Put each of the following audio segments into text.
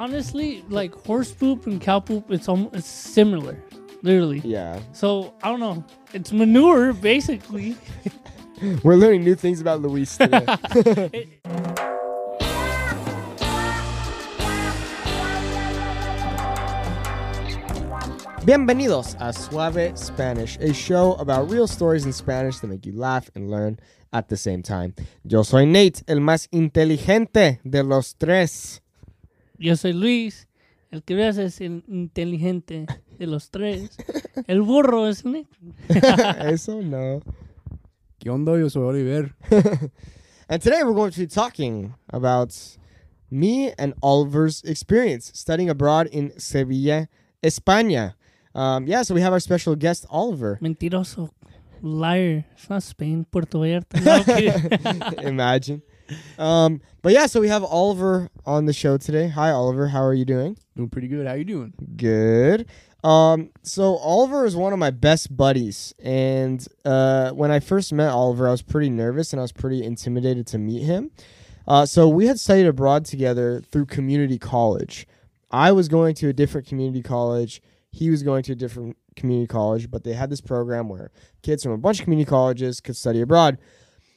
honestly, like horse poop and cow poop, it's almost it's similar, literally. Yeah. So I don't know. It's manure basically. We're learning new things about Luis today. Bienvenidos a Suave Spanish, a show about real stories in Spanish that make you laugh and learn at the same time. Yo soy Nate, el más inteligente de los tres. Yo soy Luis, el que veas es el inteligente de los tres. El burro es un. Eso no. ¿Qué onda? Yo soy Oliver. And today we're going to be talking about me and Oliver's experience studying abroad in Sevilla, España. Um, yeah, so we have our special guest, Oliver. Mentiroso. Liar. It's not Spain, Puerto Vallarta. No. Imagine. Um, but yeah, so we have Oliver on the show today. Hi, Oliver. How are you doing? Doing pretty good. How are you doing? Good. Um, so Oliver is one of my best buddies, and uh, when I first met Oliver, I was pretty nervous and I was pretty intimidated to meet him. Uh, so we had studied abroad together through community college. I was going to a different community college. He was going to a different community college, but they had this program where kids from a bunch of community colleges could study abroad.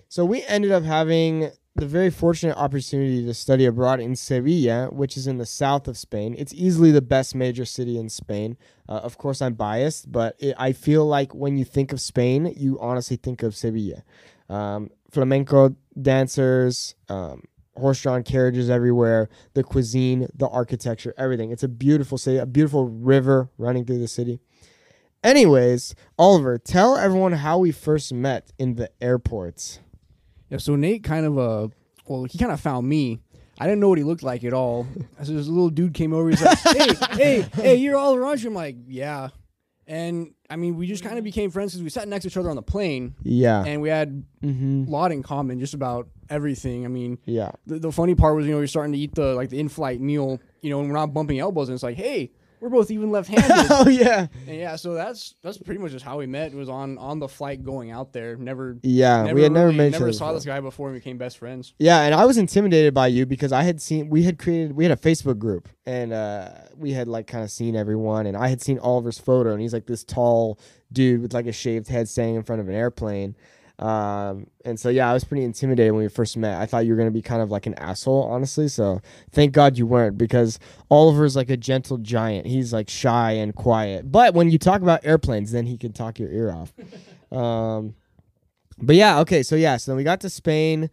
So we ended up having the very fortunate opportunity to study abroad in Sevilla, which is in the south of Spain. It's easily the best major city in Spain. Uh, of course, I'm biased, but it, I feel like when you think of Spain, you honestly think of Sevilla. Um, flamenco dancers, um, horse-drawn carriages everywhere, the cuisine, the architecture, everything. It's a beautiful city, a beautiful river running through the city. Anyways, Oliver, tell everyone how we first met in the airports. Yeah. So Nate kind of uh, well, he kind of found me. I didn't know what he looked like at all. So this little dude came over. He's like, "Hey, hey, hey, you're all aren't you?" I'm like, "Yeah." And I mean, we just kind of became friends because we sat next to each other on the plane, Yeah. and we had mm-hmm. a lot in common, just about everything. I mean, Yeah. the, the funny part was, you know, we are starting to eat the like the in-flight meal, you know, and we're not bumping elbows, and it's like, hey, we're both even left-handed. oh yeah. and yeah, so that's that's pretty much just how we met. It was on on the flight going out there. Never, Yeah. never we had never really- met each never saw before. this guy before, and we became best friends. Yeah, and I was intimidated by you because I had seen we had created we had a Facebook group and uh, we had like kind of seen everyone and I had seen Oliver's photo and he's like this tall dude with like a shaved head standing in front of an airplane. Um, and so yeah, I was pretty intimidated when we first met. I thought you were gonna be kind of like an asshole, honestly. So thank God you weren't because Oliver's like a gentle giant. He's like shy and quiet. But when you talk about airplanes, then he can talk your ear off. um, but yeah, okay, so yeah, so then we got to Spain,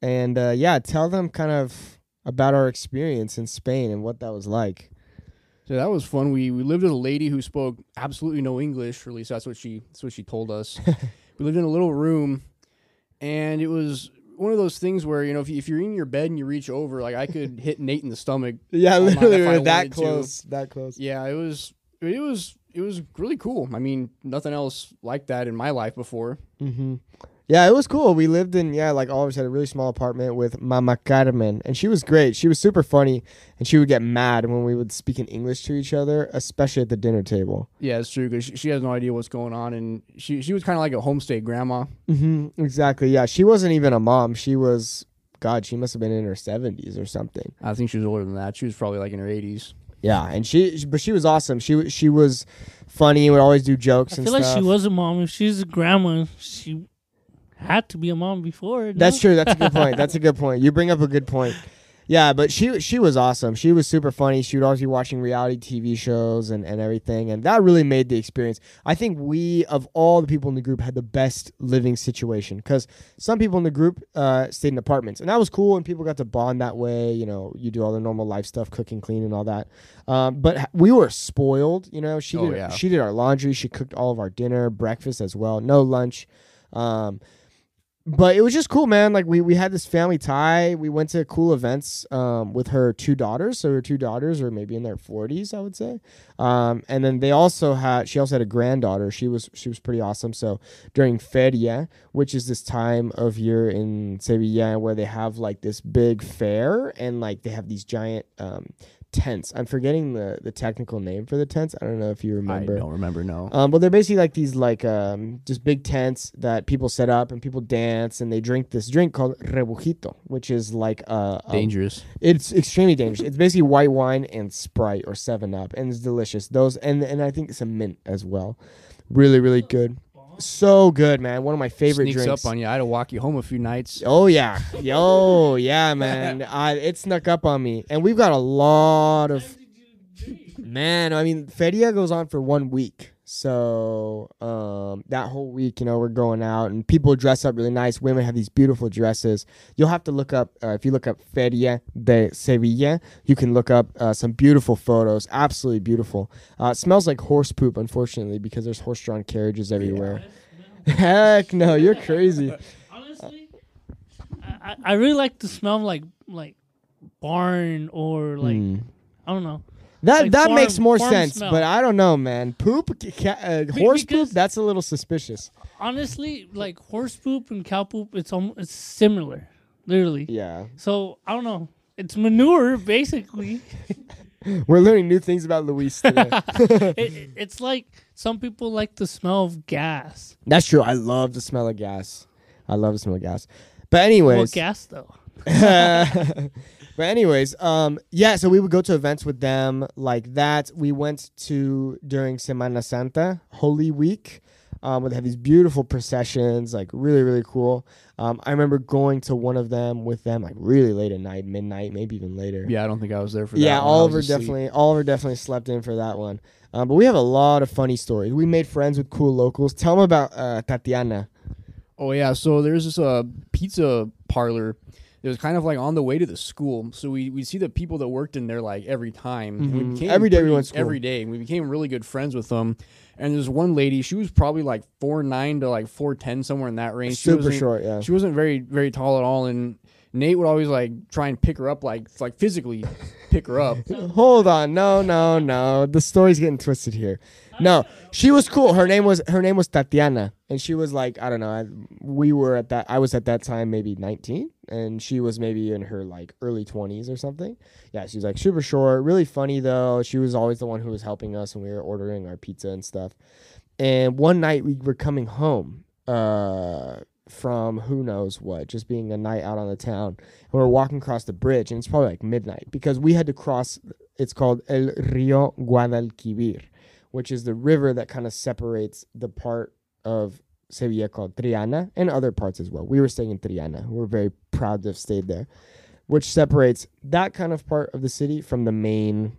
and uh, yeah, tell them kind of about our experience in Spain and what that was like. So that was fun. We we lived with a lady who spoke absolutely no English, or at least that's what she that's what she told us. we lived in a little room, and it was one of those things where you know if, you, if you're in your bed and you reach over, like I could hit Nate in the stomach. Yeah, literally, we that wanted to. close, that close. Yeah, it was it was it was really cool. I mean, nothing else like that in my life before. Mm-hmm. Yeah, it was cool. We lived in yeah, like Oliver's had a really small apartment with Mama Carmen, and she was great. She was super funny, and she would get mad when we would speak in English to each other, especially at the dinner table. Yeah, it's true because she, she has no idea what's going on, and she she was kind of like a homestay grandma. Mm-hmm. Exactly. Yeah, she wasn't even a mom. She was, God, she must have been in her seventies or something. I think she was older than that. She was probably like in her 80s. Yeah, and she, but she was awesome. She she was funny. Would always do jokes I and feel like stuff. she was a mom. If she's a grandma, she had to be a mom before. no? That's true. That's a good point. That's a good point. You bring up a good point. Yeah, but she she was awesome. She was super funny. She would always be watching reality TV shows and, and everything, and that really made the experience. I think we of all the people in the group had the best living situation because some people in the group uh, stayed in apartments, and that was cool, and people got to bond that way. You know, you do all the normal life stuff, cooking, clean, and all that. Um, but we were spoiled. You know, she Oh, did yeah. she did our laundry, she cooked all of our dinner, breakfast as well, no lunch. Um, but it was just cool, man. Like we we had this family tie. We went to cool events um, with her two daughters. So her two daughters are maybe in their forties, I would say. Um, and then they also had she also had a granddaughter. She was she was pretty awesome. So during Feria, which is this time of year in Sevilla where they have like this big fair and like they have these giant um, tents. I'm forgetting the the technical name for the tents. I don't know if you remember. I don't remember. No. Um, but they're basically like these like um just big tents that people set up and people dance and they drink this drink called rebujito, which is like uh a- Dangerous. it's extremely dangerous. It's basically white wine and Sprite or Seven Up, and it's delicious. Those and and I think some mint as well. Really, really good. So good, man. One of my favorite Sneaks drinks. up on you. I had to walk you home a few nights. Oh yeah, yo yeah, man. I, it snuck up on me, and we've got a lot of man. I mean, Feria goes on for one week, so um, that whole week, you know, we're going out, and people dress up really nice. Women have these beautiful dresses. You'll have to look up uh, if you look up Feria de Sevilla. You can look up uh, some beautiful photos. Absolutely beautiful. Uh, it smells like horse poop, unfortunately, because there's horse-drawn carriages everywhere. Heck no, you're crazy. Honestly, I, I- really like to smell like like barn or like Hmm. I don't know. That Like that farm- makes more sense, smell. but I don't know, man. Poop, ca- uh, horse poop, that's a little suspicious. Honestly, like horse poop and cow poop, it's almost it's similar, literally. Yeah, So I don't know. It's manure basically. we're learning new things about Luis today. it, it- it's like some people like the smell of gas. that's true. I love the smell of gas. I love the smell of gas. But anyways, What gas though? but anyways, um, yeah. So we would go to events with them like that. We went to during Semana Santa, Holy Week. Um, where they have these beautiful processions, like really, really cool. Um, I remember going to one of them with them, like really late at night, midnight, maybe even later. Yeah, I don't think I was there for that. Yeah, one. Oliver asleep. definitely Oliver definitely slept in for that one. Um, but we have a lot of funny stories. We made friends with cool locals. Tell them about uh, Tatiana. Oh yeah, so there's this uh pizza parlor. It was kind of like on the way to the school, so we we see the people that worked in there like every time. And we mm-hmm. became Every day we went school. Every day, and we became really good friends with them. And there's one lady. She was probably like four nine to like four ten, somewhere in that range. Super wasn't- short, yeah. She wasn't very very tall at all, and Nate would always like try and pick her up, like like physically pick her up. Hold on, no, no, no. The story's getting twisted here. No, she was cool. Her name was her name was Tatiana, and she was like I don't know. I, we were at that. I was at that time maybe nineteen, and she was maybe in her like early twenties or something. Yeah, she was like super short, really funny though. She was always the one who was helping us when we were ordering our pizza and stuff. And one night we were coming home uh, from who knows what, just being a night out on the town. And we were walking across the bridge, and it's probably like midnight because we had to cross. It's called El Río Guadalquivir, which is the river that kind of separates the part of Sevilla called Triana and other parts as well. We were staying in Triana. We're very proud to have stayed there, which separates that kind of part of the city from the main,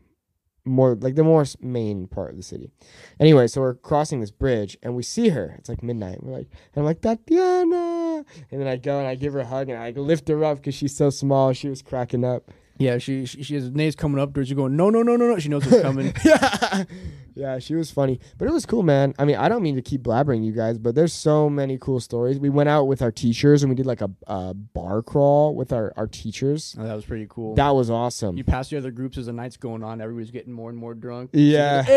more like the more main part of the city. Anyway, so we're crossing this bridge and we see her. It's like midnight. We're like, and I'm like Tatiana, and then I go and I give her a hug and I lift her up because she's so small. She was cracking up. Yeah, she she, she has Nate's coming up to her. She's going, no, no, no, no, no. She knows what's coming. yeah, yeah, she was funny, but it was cool, man. I mean, I don't mean to keep blabbering you guys, but there's so many cool stories. We went out with our teachers and we did like a, a bar crawl with our our teachers. Oh, that was pretty cool. That was awesome. you pass the other groups as the night's going on. Everybody's getting more and more drunk. Yeah.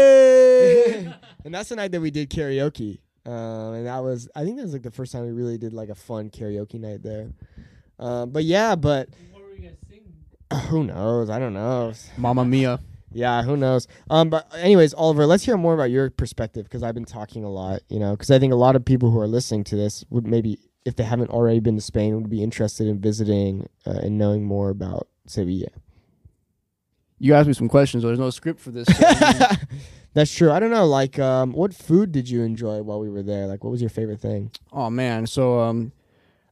Hey! and that's the night that we did karaoke. Um, and that was, I think that was like the first time we really did like a fun karaoke night there. Um, but yeah, but What were you guys singing? who knows? I don't know. Mamma Mia. Yeah, who knows? Um, but anyways, Oliver, let's hear more about your perspective because I've been talking a lot, you know, because I think a lot of people who are listening to this would maybe, if they haven't already been to Spain, would be interested in visiting uh, and knowing more about Sevilla. You asked me some questions. There's no script for this. so That's true. I don't know. Like, um, what food did you enjoy while we were there? Like, what was your favorite thing? oh man. So um,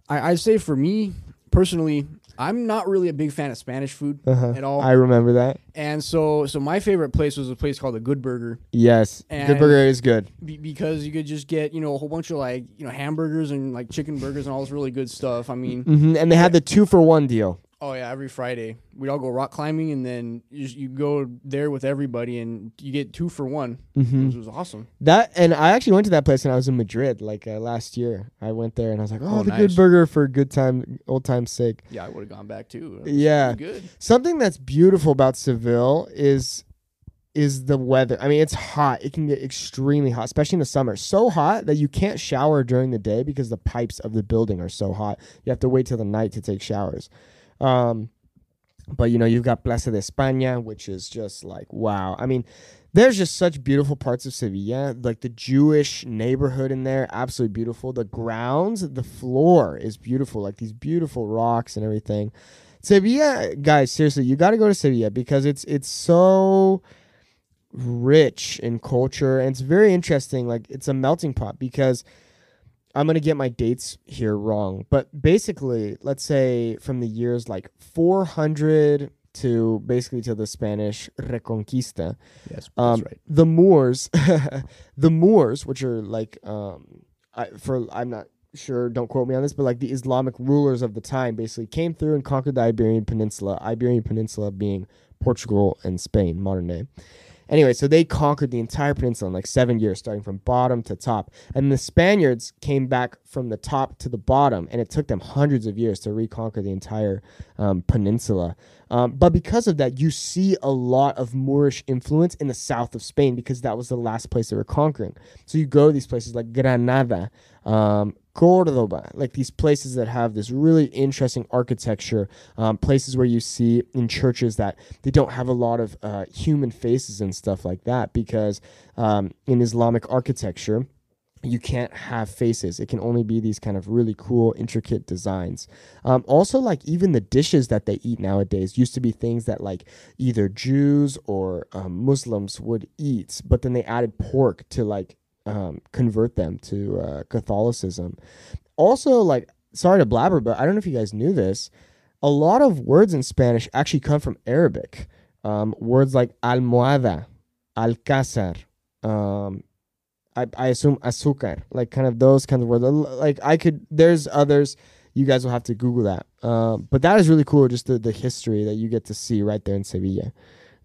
I I'd say for me personally, I'm not really a big fan of Spanish food Uh-huh. at all. I remember that. and so so my favorite place was a place called the Good Burger Yes, Good Burger is good. be- because you could just get you know a whole bunch of like you know hamburgers and like chicken burgers and all this really good stuff. I mean, hmm And they had the two for one deal. Oh yeah, every Friday we'd all go rock climbing and then you, you go there with everybody and you get two for one. hmm It was awesome. That and I actually went to that place when I was in Madrid, like uh, last year. I went there and I was like, "Oh, Oh, the nice. Good Burger for good time, old time's sake." Yeah, I would have gone back too. Yeah. good. Something that's beautiful about Seville is is the weather. I mean, it's hot. It can get extremely hot, especially in the summer. So hot that you can't shower during the day because the pipes of the building are so hot. You have to wait till the night to take showers. Um, But you know, you've got Plaza de España, which is just like wow. I mean, there's just such beautiful parts of Sevilla, like the Jewish neighborhood in there, absolutely beautiful. The grounds, the floor is beautiful, like these beautiful rocks and everything. Sevilla, guys, seriously, you got to go to Sevilla because it's it's so rich in culture and it's very interesting. Like it's a melting pot because I'm gonna get my dates here wrong, but basically, let's say from the years like 400 to basically to the Spanish Reconquista, Yes, um, right. the Moors, the Moors, which are like, um, I, for I'm not sure, don't quote me on this, but like the Islamic rulers of the time, basically came through and conquered the Iberian Peninsula. Iberian Peninsula being Portugal and Spain, modern day. Anyway, so they conquered the entire peninsula in like seven years, starting from bottom to top. And the Spaniards came back from the top to the bottom, and it took them hundreds of years to reconquer the entire um, peninsula. Um, but because of that, you see a lot of Moorish influence in the south of Spain because that was the last place they were conquering. So you go to these places like Granada, um, Cordoba, like these places that have this really interesting architecture, um, places where you see in churches that they don't have a lot of uh, human faces and stuff like that because um, in Islamic architecture, you can't have faces. It can only be these kind of really cool, intricate designs. Um, also, like even the dishes that they eat nowadays used to be things that like either Jews or um, Muslims would eat, but then they added pork to like um, convert them to uh, Catholicism. Also, like sorry to blabber, but I don't know if you guys knew this. A lot of words in Spanish actually come from Arabic. Um, words like almohada, alcázar, um, I, I assume azúcar, like kind of those kinds of words. Like I could, there's others. You guys will have to Google that. Um, but that is really cool, just the, the history that you get to see right there in Sevilla.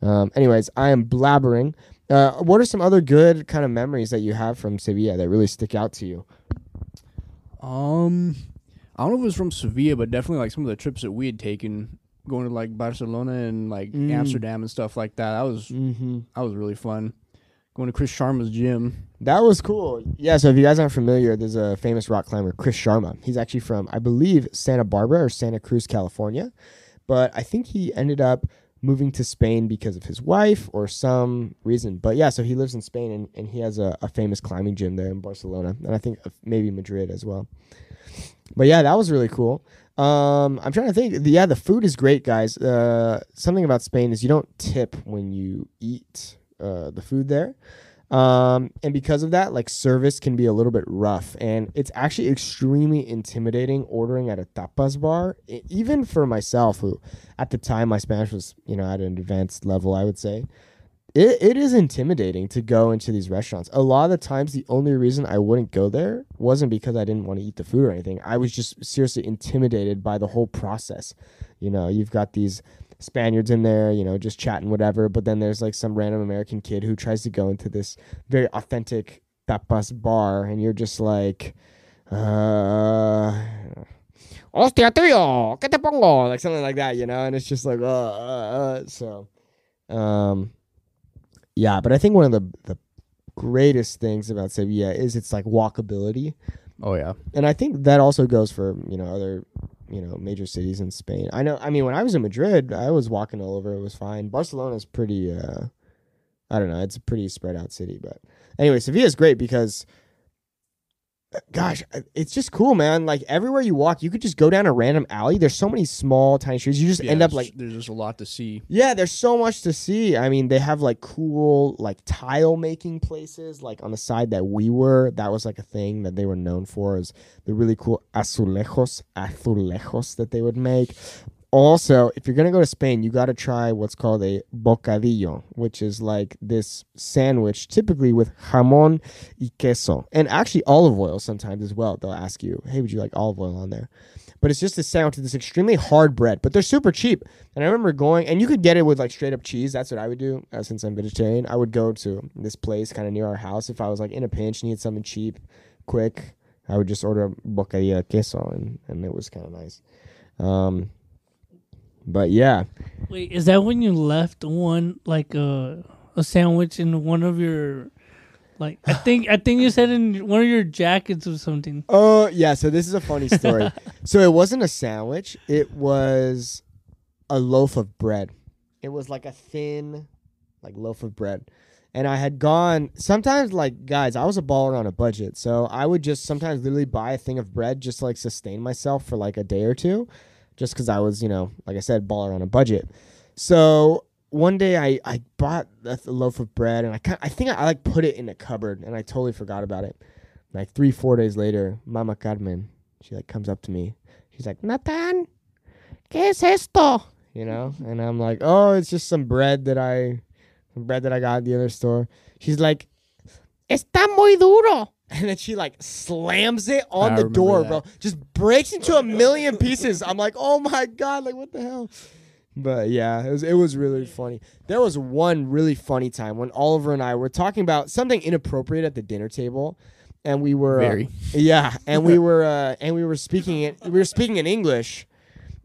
Um, anyways, I am blabbering. Uh, what are some other good kind of memories that you have from Sevilla that really stick out to you? Um, I don't know if it was from Sevilla, but definitely like some of the trips that we had taken, going to like Barcelona and like Mm. Amsterdam and stuff like that. That was Mm-hmm. that was really fun. Going to Chris Sharma's gym. That was cool. Yeah, so if you guys aren't familiar, there's a famous rock climber, Chris Sharma. He's actually from, I believe, Santa Barbara or Santa Cruz, California. But I think he ended up moving to Spain because of his wife or some reason. But yeah, so he lives in Spain and, and he has a, a famous climbing gym there in Barcelona. And I think uh, maybe Madrid as well. But yeah, that was really cool. Um, I'm trying to think. Yeah, the food is great, guys. Uh, something about Spain is you don't tip when you eat uh, the food there. Um, and because of that, like service can be a little bit rough, and it's actually extremely intimidating ordering at a tapas bar. Even for myself, who at the time my Spanish was, you know, at an advanced level, I would say, it, it is intimidating to go into these restaurants. A lot of the times, the only reason I wouldn't go there wasn't because I didn't want to eat the food or anything. I was just seriously intimidated by the whole process. You know, you've got these Spaniards in there, you know, just chatting, whatever. But then there's like some random American kid who tries to go into this very authentic tapas bar, and you're just like, uh, hostia, tío, ¿qué te pongo? Like something like that, you know? And it's just like, uh, uh, uh. So, um, yeah, but I think one of the, the greatest things about Sevilla is its like walkability Oh yeah. and I think that also goes for you know other you know major cities in Spain. I know. I mean, when I was in Madrid, I was walking all over. It was fine. Barcelona's pretty. uh I don't know. It's a pretty spread out city, but anyway, Sevilla is great because. Gosh, it's just cool, man. Like everywhere you walk, you could just go down a random alley. There's so many small, tiny streets. You just Yeah, end up like there's just a lot to see. yeah, there's so much to see. I mean, they have like cool like tile making places like on the side that we were. That was like a thing that they were known for is the really cool azulejos, azulejos that they would make. Also, if you're gonna go to Spain, you got to try what's called a bocadillo, which is like this sandwich, typically with jamon y queso, and actually olive oil sometimes as well. They'll ask you, "Hey, would you like olive oil on there?" But it's just a sandwich with this extremely hard bread, but they're super cheap. And I remember going, and you could get it with like straight up cheese. That's what I would do uh, since I'm vegetarian. I would go to this place kind of near our house if I was like in a pinch, needed something cheap, quick. I would just order a bocadillo queso, and, and it was kind of nice. Um, but yeah, Wait, is that when you left one like a a sandwich in one of your like I think I think you said in one of your jackets or something. Oh yeah, so this is a funny story. so it wasn't a sandwich. It was a loaf of bread. It was like a thin, like loaf of bread. And I had gone sometimes like guys, I was a baller on a budget. So I would just sometimes literally buy a thing of bread just to like sustain myself for like a day or two. Just because I was, you know, like I said, baller on a budget. So one day I, I bought a loaf of bread and I kind I think I, I like put it in the cupboard and I totally forgot about it. Like three, four days later, Mama Carmen, she like comes up to me. She's like, Nathan, ¿qué es esto? You know? And I'm like, oh, it's just some bread that I bread that I got at the other store. She's like, Está muy duro. And then she like slams it on I the door, that. bro. Just breaks into a million pieces. I'm like, oh my god, like what the hell? But yeah, it was it was really funny. There was one really funny time when Oliver and I were talking about something inappropriate at the dinner table, and we were uh, yeah, and we were uh, and we were speaking it. We were speaking in English,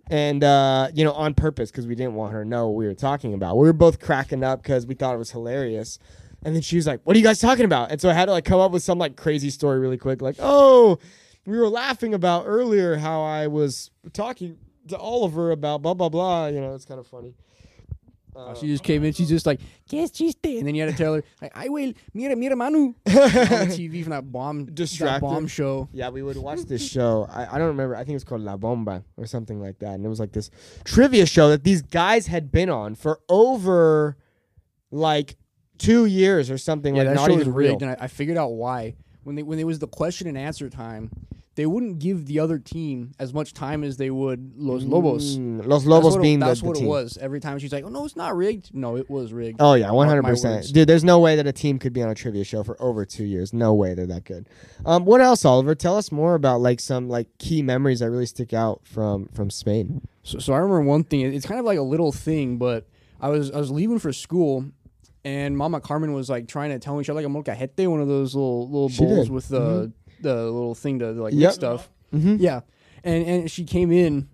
and uh, you know, on purpose because we didn't want her to know what we were talking about. We were both cracking up because we thought it was hilarious. And then she was like, "What are you guys talking about?" And so I had to like come up with some like crazy story really quick, like, "Oh, we were laughing about earlier how I was talking to Oliver about blah blah blah." You know, it's kind of funny. Uh, she just came in. She's just like, "Guess chiste," and then you had to tell her, like, "I will, mira, mira, Manu," on the TV from that bomb, that bomb show. Yeah, we would watch this show. I, I don't remember. I think it's called La Bomba or something like that. And it was like this trivia show that these guys had been on for over like two years or something. Yeah, like that not show was even real. rigged, and I, I figured out why. When they when it was the question and answer time, they wouldn't give the other team as much time as they would Los Lobos. Mm, Los That's Lobos it- being that's the, the what team. it was. Every time she's like, "Oh no, it's not rigged." No, it was rigged. Oh yeah, one hundred percent, dude. There's no way that a team could be on a trivia show for over two years. No way they're that good. Um, what else, Oliver? Tell us more about like some like key memories that really stick out from from Spain. So, so I remember one thing. It's kind of like a little thing, but I was I was leaving for school, and Mama Carmen was like trying to tell me she had like a molcajete, one of those little little She bowls did. with the the little thing to like Yep. stuff. Mm-hmm. Yeah, and and she came in.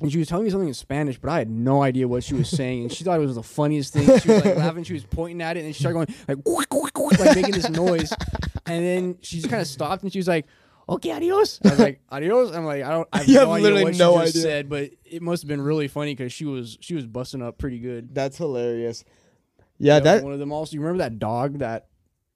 And she was telling me something in Spanish, but I had no idea what she was saying. And she thought it was the funniest thing. She was like laughing. She was pointing at it, and she started going like, like making this noise. And then she just kind of stopped, and she was like, "Okay, adios." I was like, "Adios." I'm like, I don't. I have You no have idea literally what no she idea. said, but it must have been really funny because she was she was busting up pretty good. That's hilarious. Yeah, That that one of them. Also, you remember that dog, that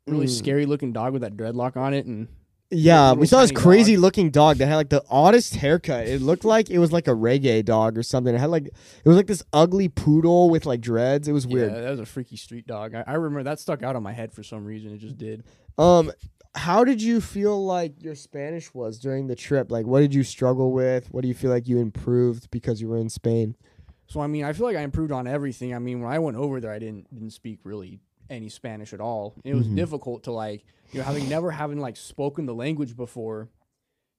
really Mm. scary looking dog with that dreadlock on it, and Yeah, we saw this crazy dog. looking dog that had like the oddest haircut. It looked like it was like a reggae dog or something. It had like it was like this ugly poodle with like dreads. It was weird. yeah, that was a freaky street dog. I, I remember that stuck out on my head for some reason. It just did. Um, how did you feel like your Spanish was during the trip? Like, what did you struggle with? What do you feel like you improved because you were in Spain? So I mean, I feel like I improved on everything. I mean, when I went over there, I didn't didn't speak really any Spanish at all. And it was Mhm. difficult to like, you know, having never having like spoken the language before,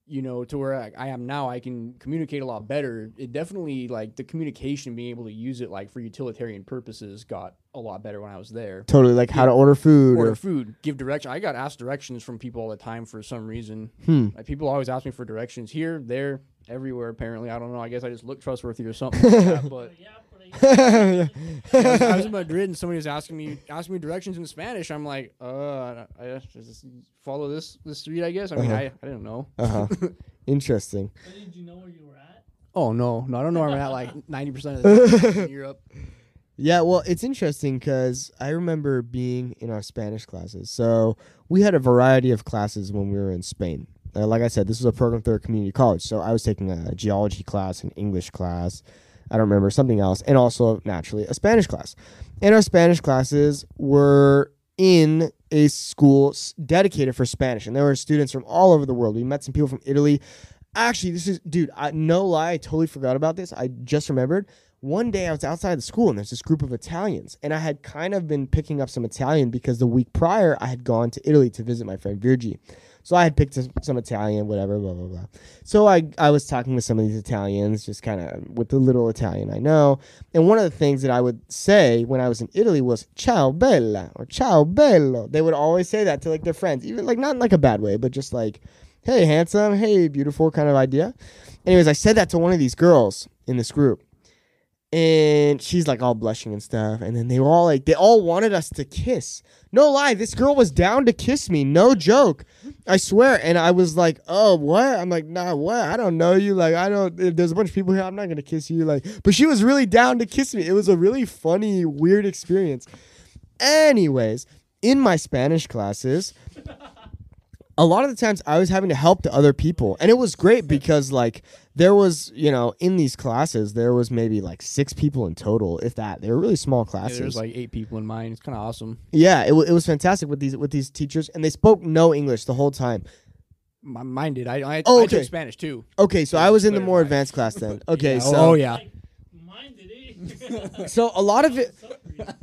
you know, to where I, I am now, I can communicate a lot better. It definitely like the communication, being able to use it like for utilitarian purposes, got a lot better when I was there. Totally, like how to order food Order or food, give direction. I got asked directions from people all the time for some reason. hmm. Like people always ask me for directions here, there, everywhere. Apparently, I don't know. I guess I just look trustworthy or something. like that, but I was, I was in Madrid and somebody was asking me asking me directions in Spanish. I'm like, uh, I I just follow this this street. I guess. I mean, Uh-huh. I, I didn't know. uh huh. Interesting. But did you know where you were at? Oh no, no, I don't know where I'm at. Like ninety percent of the time in Europe. Yeah, well, it's interesting because I remember being in our Spanish classes. So we had a variety of classes when we were in Spain. Uh, like I said, this was a program through a community college. So I was taking a geology class, an English class, I don't remember something else, and also naturally a Spanish class. And our Spanish classes were in a school dedicated for Spanish, and there were students from all over the world. We met some people from Italy. Actually, this is dude. I, no lie, I totally forgot about this. I just remembered one day I was outside the school and there's this group of Italians, and I had kind of been picking up some Italian because the week prior I had gone to Italy to visit my friend Virgie. So I had picked some, Italian, whatever, blah blah blah. So I I was talking with some of these Italians, just kind of with the little Italian I know. And one of the things that I would say when I was in Italy was "ciao bella" or "ciao bello." They would always say that to like their friends, even like not in like a bad way, but just like, "Hey handsome," "Hey beautiful," kind of idea. Anyways, I said that to one of these girls in this group, and she's like all blushing and stuff. And then they were all like, they all wanted us to kiss. No lie, this girl was down to kiss me. No joke. I swear. And I was like, oh, what? I'm like, nah, what? I don't know you. Like, I don't, there's a bunch of people here, I'm not to kiss you. Like, but she was really down to kiss me. It was a really funny, weird experience. Anyways, in my Spanish classes, a lot of the times I was having to help to other people. And it was great because like there was, you know, in these classes there was maybe like six people in total, if that. They were really small Yeah, classes. there's like eight people in mine. It's kind of awesome. yeah, it, wa- it was fantastic with these with these teachers and they spoke no English the whole time. My, mine did. I I, Oh, I okay. took Spanish too. Okay, so I was in the more advanced class then. Okay, Yeah, so oh yeah. Mine did so a lot of it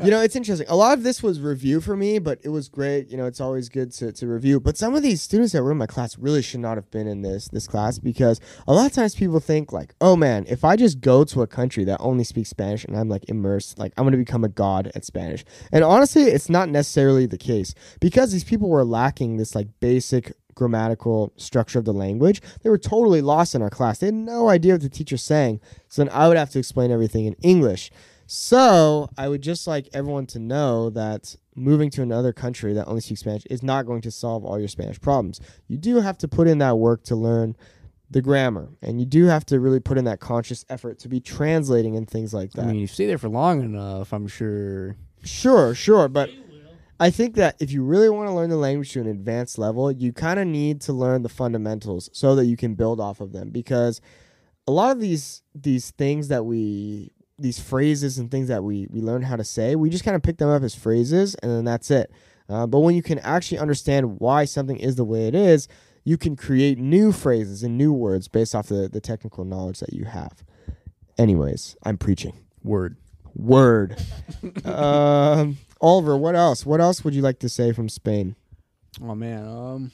you know it's interesting. A lot of this was review for me but it was great. You know it's always good to, to review. But some of these students that were in my class really should not have been in this this class because a lot of times people think like oh man if i just go to a country that only speaks spanish and i'm like immersed like i'm going to become a god at spanish. And honestly it's not necessarily the case. Because these people were lacking this like basic grammatical structure of the language they were totally lost in our class. They had no idea what the teacher's saying. So then i would have to explain everything in english so I would just like everyone to know that moving to another country that only speaks Spanish is not going to solve all your Spanish problems. You do have to put in that work to learn the grammar, and you do have to really put in that conscious effort to be translating and things like that. I mean, you stay there for long enough, I'm sure. sure, sure, but I think that if you really want to learn the language to an advanced level, you kind of need to learn the fundamentals so that you can build off of them because a lot of these these things that we these phrases and things that we we learn how to say, we just kind of pick them up as phrases and then that's it. Uh, but when you can actually understand why something is the way it is, you can create new phrases and new words based off the, the technical knowledge that you have. Anyways, I'm preaching. Word. Word. um, Oliver, what else? What else would you like to say from Spain? Oh man. Um.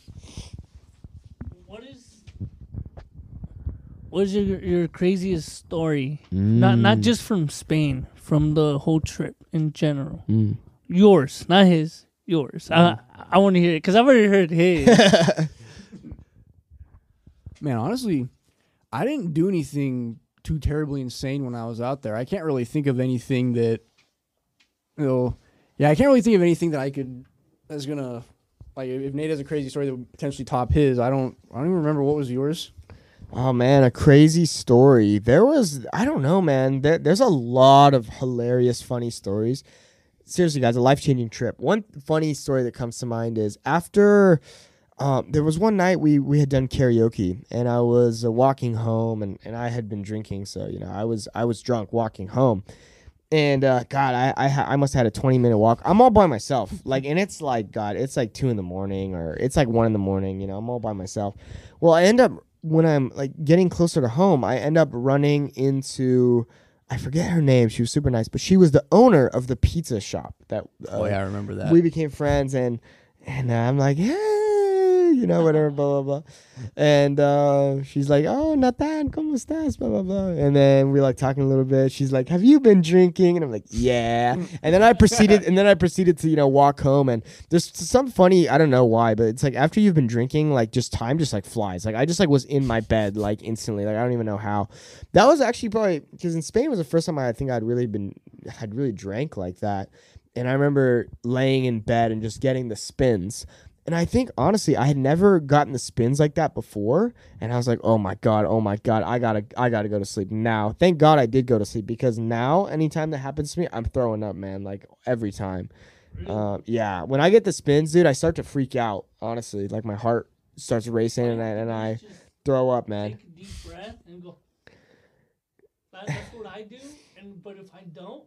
What is what is your your craziest story? Not not Mm. just from Spain, from the whole trip in general. Mm. Yours, not his. Yours. I I want to hear it because I've already heard his. Man, honestly, I didn't do anything too terribly insane when I was out there. I can't really think of anything that, you know, yeah, I can't really think of anything that I could that's gonna like if if Nate has a crazy story that would potentially top his. I don't. I don't even remember what was yours. Oh man, a crazy story. There was I don't know, man. There, there's a lot of hilarious, funny stories. Seriously, guys, a life changing trip. One funny story that comes to mind is after um, there was one night we we had done karaoke and I was uh, walking home and, and I had been drinking, so you know I was I was drunk walking home. And uh, God, I I, ha- I must have had a twenty minute walk. I'm all by myself, like, and it's like God, it's like two in the morning or it's like one in the morning. You know, I'm all by myself. Well, I end up when I'm like getting closer to home, I end up running into I forget her name. She was super nice, but she was the owner of the pizza shop that. Uh, oh yeah, I remember that. we became friends and and I'm like, hey, you know, whatever, blah blah blah. And uh, she's like, oh, Nathan, ¿cómo estás? Blah blah blah. And then we're like talking a little bit. She's like, have you been drinking? And I'm like, yeah. And then I proceeded, and then I proceeded to you know walk home. And there's some funny, I don't know why, but it's like after you've been drinking, like just time just like flies. Like I just like was in my bed like instantly. Like I don't even know how. That was actually probably because in Spain was the first time I think I'd really been had really drank like that. And I remember laying in bed and just getting the spins. And I think honestly, I had never gotten the spins like that before. And I was like, oh my God, oh my God, I gotta I gotta go to sleep now. Thank God I did go to sleep because now anytime that happens to me, I'm throwing up, man. Like every time. Um, yeah. When I get the spins, dude, I start to freak out, honestly. Like my heart starts racing and I and I throw up, man. Take a deep breath and go. That's what I do. And but if I don't,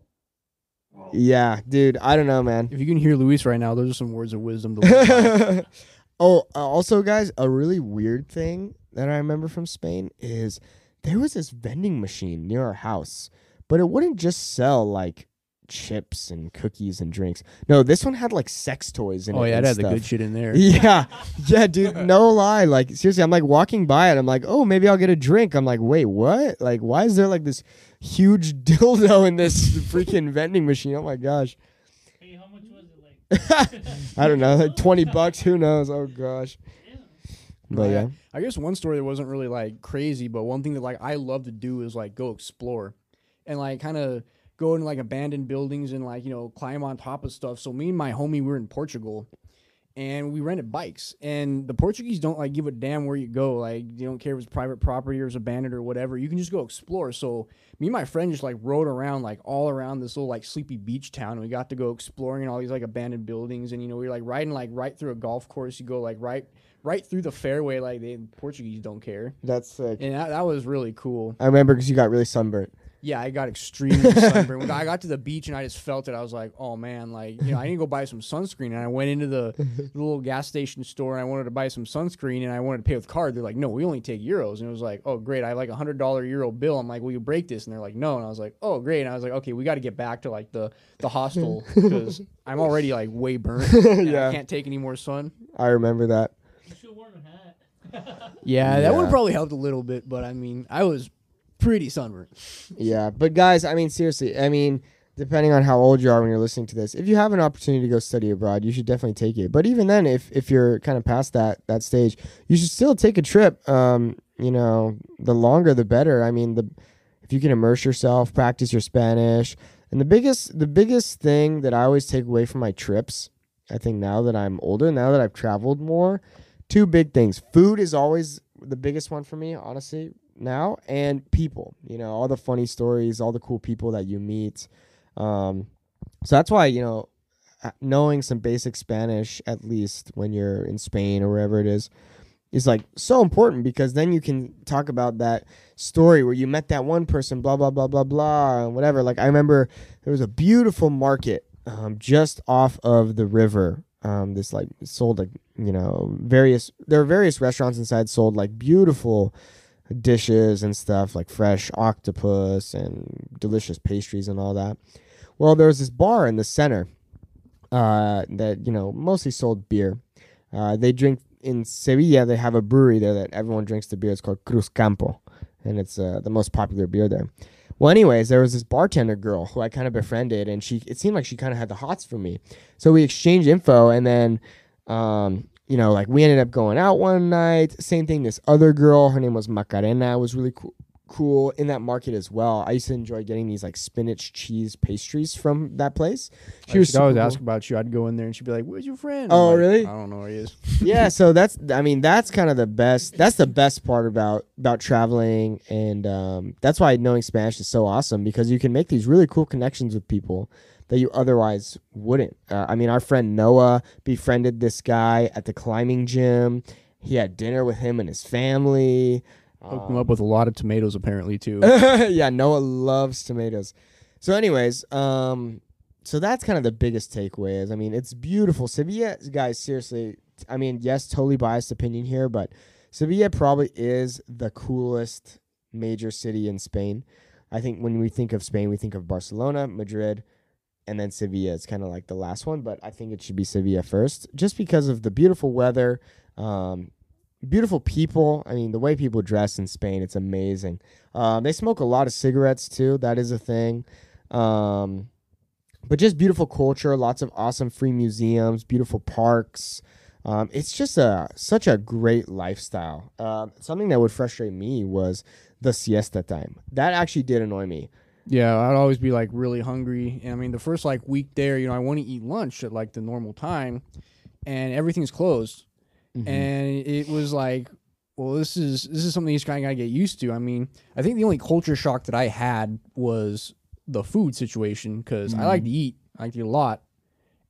Yeah, dude, I don't know, man. if you can hear Luis right now, those are some words of wisdom. To live by. oh, uh, also, guys, a really weird thing that I remember from Spain is there was this vending machine near our house, but it wouldn't just sell like chips and cookies and drinks. No, this one had like sex toys in oh it. yeah, it and had the good shit in there. Yeah, yeah, dude. No lie. Like seriously, I'm like walking by it. I'm like, oh, maybe I'll get a drink. I'm like, wait, what? Like, why is there like this huge dildo in this freaking vending machine? Oh my gosh. hey, how much was it? Like, I don't know, like twenty bucks. Who knows? Oh gosh. But yeah. I guess one story that wasn't really like crazy, but one thing that like I love to do is like go explore. and like kind of go into like abandoned buildings and like you know climb on top of stuff. So me and my homie we were in Portugal, and we rented bikes. And the Portuguese don't like give a damn where you go. Like they don't care if it's private property or it's abandoned or whatever. You can just go explore. So me and my friend just like rode around like all around this little like sleepy beach town. And we got to go exploring in all these like abandoned buildings. And you know we were like riding like right through a golf course. You go like right right through the fairway. Like the Portuguese don't care. That's sick. And that, that was really cool. I remember because you got really sunburnt. Yeah, I got extremely sunburned. I got to the beach and I just felt it. I was like, oh man, like you know, I need to go buy some sunscreen. And I went into the, the little gas station store and I wanted to buy some sunscreen and I wanted to pay with card. They're like, no, we only take euros. And it was like, oh great, I have like a hundred dollar euro bill. I'm like, will you break this? And they're like, no. And I was like, oh great. And I was like, okay, we got to get back to like the the hostel because I'm already like way burnt. and Yeah. I can't take any more sun. I remember that. You should wear a hat. Yeah, that would Yeah. have probably helped a little bit, but I mean, I was pretty sunburned. Yeah, but guys, I mean, seriously, I mean, depending on how old you are when you're listening to this, if you have an opportunity to go study abroad, you should definitely take it. But even then, if if you're kind of past that that stage, you should still take a trip. Um, you know, the longer the better. I mean, the if you can immerse yourself, practice your Spanish, and the biggest the biggest thing that I always take away from my trips, I think now that I'm older, now that I've traveled more, two big things. Food is always the biggest one for me, honestly, now, and people. You know, all the funny stories, all the cool people that you meet. Um, so that's why you know, knowing some basic Spanish at least when you're in Spain or wherever it is, is like so important because then you can talk about that story where you met that one person, blah blah blah blah blah, whatever. Like I remember there was a beautiful market um, just off of the river. Um, this like sold like you know various there are various restaurants inside sold like beautiful dishes and stuff like fresh octopus and delicious pastries and all that. Well, there was this bar in the center uh, that you know mostly sold beer. Uh, they drink in Sevilla. They have a brewery there that everyone drinks the beer. It's called Cruzcampo, and it's uh, the most popular beer there. Well, anyways, there was this bartender girl who I kind of befriended, and she it seemed like she kind of had the hots for me. So we exchanged info, and then um, you know, like we ended up going out one night. Same thing. This other girl, her name was Macarena, was really cool. Cool in that market as well. I used to enjoy getting these like spinach cheese pastries from that place. She was She always cool. ask about you. I'd go in there and she'd be like, "Where's your friend?" Oh, like, really? I don't know where he is. yeah so that's i mean that's kind of the best that's the best part about about traveling and um, that's why knowing spanish is so awesome because you can make these really cool connections with people that you otherwise wouldn't uh, i mean our friend noah befriended this guy at the climbing gym he had dinner with him and his family Hooked him up with a lot of tomatoes, apparently too. yeah, Noah loves tomatoes. So, anyways, um, so that's kind of the biggest takeaway. Is I mean, it's beautiful. Sevilla, guys, seriously. I mean, yes, totally biased opinion here, but Sevilla probably is the coolest major city in Spain. I think when we think of Spain, we think of Barcelona, Madrid, and then Sevilla. It's kind of like the last one, but I think it should be Sevilla first, just because of the beautiful weather. Um, beautiful people. I mean, the way people dress in Spain, it's amazing. Um, they smoke a lot of cigarettes too. That is a thing. Um, but just beautiful culture, lots of awesome free museums, beautiful parks. Um, it's just a such a great lifestyle. Um, something that would frustrate me was the siesta time. That actually did annoy me. Yeah, I'd always be like really hungry. And I mean, the first like week there, you know, I want to eat lunch at like the normal time, and everything's closed. Mm-hmm. And it was like, well, this is this is something you kind of gotta get used to. I mean, I think the only culture shock that I had was the food situation because I like mm-hmm. to eat. I like to eat a lot.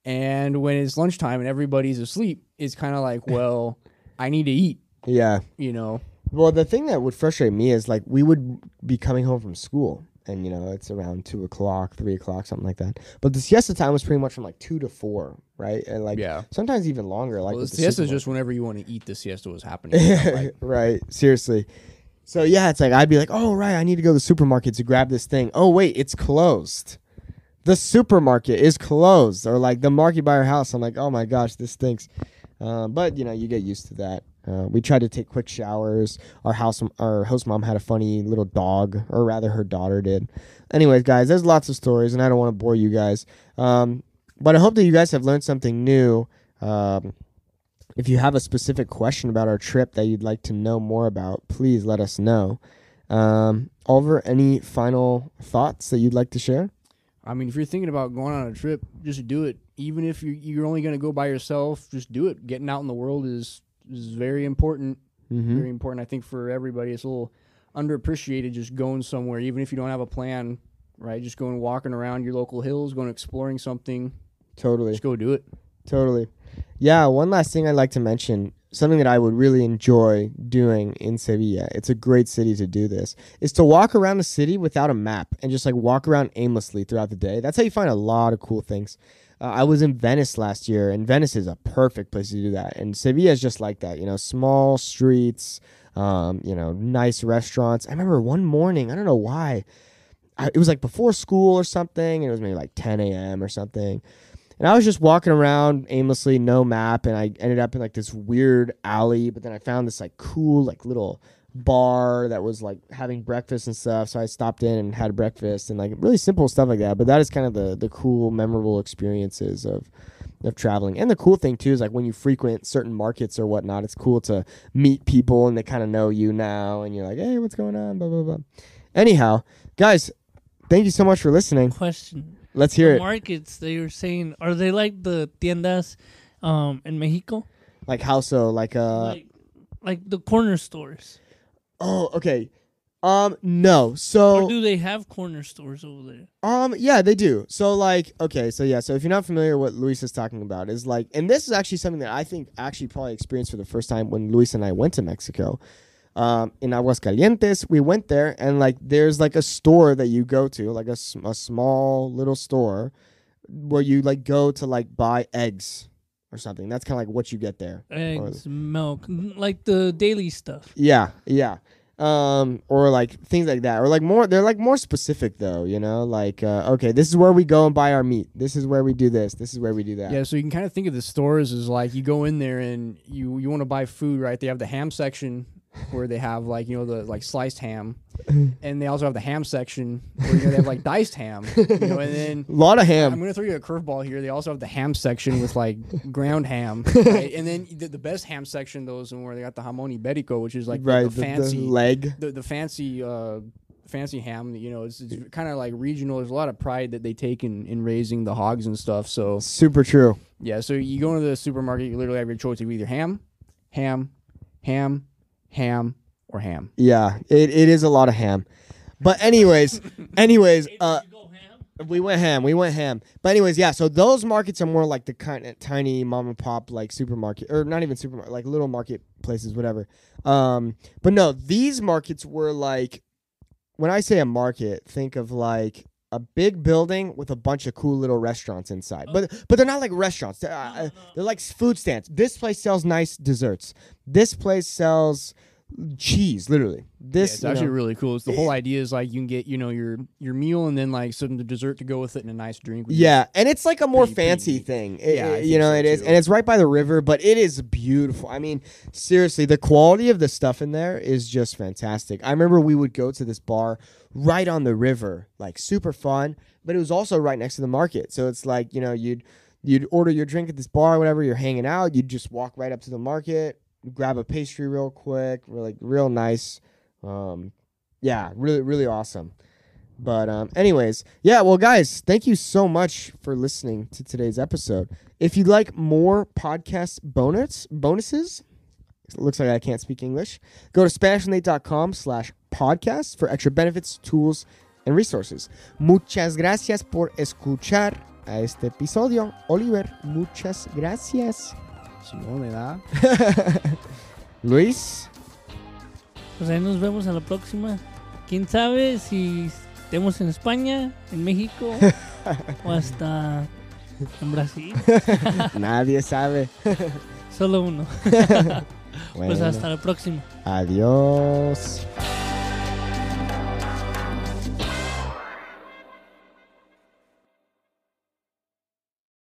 And when it's lunchtime and everybody's asleep, it's kind of like, well, I need to eat. Yeah. You know. Well, the thing that would frustrate me is like we would be coming home from school, and you know it's around two o'clock, three o'clock, something like that. But the siesta time was pretty much from like two to four, right? And like Yeah. sometimes even longer. Like Well, the the siesta is just whenever you want to eat. The siesta was happening. like, right. Seriously. So yeah, it's like I'd be like, oh right, I need to go to the supermarket to grab this thing. Oh wait, it's closed. The supermarket is closed, or like the market by our house. I'm like, oh my gosh, this stinks. Um, but you know, you get used to that. Uh, we tried to take quick showers. Our house, our host mom had a funny little dog, or rather, her daughter did. Anyways, guys, there's lots of stories, and I don't want to bore you guys. Um, but I hope that you guys have learned something new. Um, if you have a specific question about our trip that you'd like to know more about, please let us know. Um, Oliver, any final thoughts that you'd like to share? I mean, if you're thinking about going on a trip, just do it. Even if you you're only going to go by yourself, just do it. Getting out in the world is is very important. Mm-hmm. Very important, I think, for everybody. It's a little underappreciated just going somewhere, even if you don't have a plan. Right, just going walking around your local hills, going exploring something. Totally. Just go do it. Totally. Yeah, one last thing I'd like to mention, something that I would really enjoy doing in Sevilla. It's a great city to do this. Is to walk around the city without a map and just like walk around aimlessly throughout the day. That's how you find a lot of cool things. Uh, I was in Venice last year, and Venice is a perfect place to do that. And Sevilla is just like that, you know, small streets, um, you know, nice restaurants. I remember one morning, I don't know why, I, it was like before school or something, and it was maybe like 10 a.m. or something. And I was just walking around aimlessly, no map, and I ended up in like this weird alley. But then I found this like cool, like little bar that was like having breakfast and stuff. So I stopped in and had breakfast and like really simple stuff like that. But that is kind of the the cool, memorable experiences of of traveling. And the cool thing too is like when you frequent certain markets or whatnot, it's cool to meet people and they kind of know you now, and you're like, hey, what's going on? Blah blah blah. Anyhow, guys, thank you so much for listening. Question. Let's hear the it. markets they were saying are they like the tiendas um in Mexico? Like how so? Like uh like like the corner stores. Oh okay. Um no. Or So do they have corner stores over there? um yeah, they do. So like okay, so yeah, so if you're not familiar what Luis is talking about is like and this is actually something that I think actually probably experienced for the first time when Luis and I went to Mexico. Um, in Aguascalientes, we went there and like there's like a store that you go to, like a, a small little store where you like go to like buy eggs or something. That's kind of like what you get there. Eggs, milk, like the daily stuff. Yeah, yeah. Um, or like things like that, or like more. They're like more specific though, you know. Like, uh, okay, this is where we go and buy our meat. This is where we do this. This is where we do that. Yeah, so you can kind of think of the stores as like you go in there and you you want to buy food, right? They have the ham section where they have like you know the like sliced ham, and they also have the ham section where you know they have like diced ham, you know, and then. A lot of ham. I'm gonna throw you a curveball here. They also have the ham section with like ground ham, right? and then the, the best ham section, those and where they got the jamón ibérico, which is like the- right, the, the, the fancy, leg. the, the fancy uh fancy ham you know it's, it's kind of like regional there's a lot of pride that they take in in raising the hogs and stuff so Super true. yeah so you go into the supermarket you literally have your choice of either ham ham ham ham or ham Yeah, it, it is a lot of ham. But anyways, anyways, uh, we went ham. We went ham. But anyways, yeah. So those markets are more like the kind of tiny mom and pop like supermarket, or not even supermarket, like little market places, whatever. Um, but no, these markets were like, when I say a market, think of like a big building with a bunch of cool little restaurants inside. But but they're not like restaurants. They're, uh, they're like food stands. This place sells nice desserts. This place sells cheese, literally. This yeah, it's actually know, really cool it's the whole idea is like you can get you know your your meal and then like some dessert to go with it and a nice drink Yeah, and it's like a more pretty- pretty fancy neat. thing. It- Yeah, it- you know so, it is, too. and it's right by the river, but it is beautiful. I mean, seriously, the quality of the stuff in there is just fantastic. I remember we would go to this bar right on the river, like super fun, but it was also right next to the market. So it's like you know you'd you'd order your drink at this bar, whatever. You're hanging out, you'd just walk right up to the market, grab a pastry real quick, like real nice. Um, yeah, really really awesome. But um, anyways, yeah. Well, guys, thank you so much for listening to today's episode. If you'd like more podcast bonus bonuses, it looks like I can't speak English. Go to SpanishNate.com slash podcast for extra benefits, tools, and resources. Muchas gracias por escuchar a este episodio. Oliver, muchas gracias. Simón, ¿verdad? Luis, Pues ahí nos vemos a la próxima. Quién sabe si estemos en España, en México o hasta en Brasil. nadie sabe. Solo uno. Pues hasta la próxima. adiós.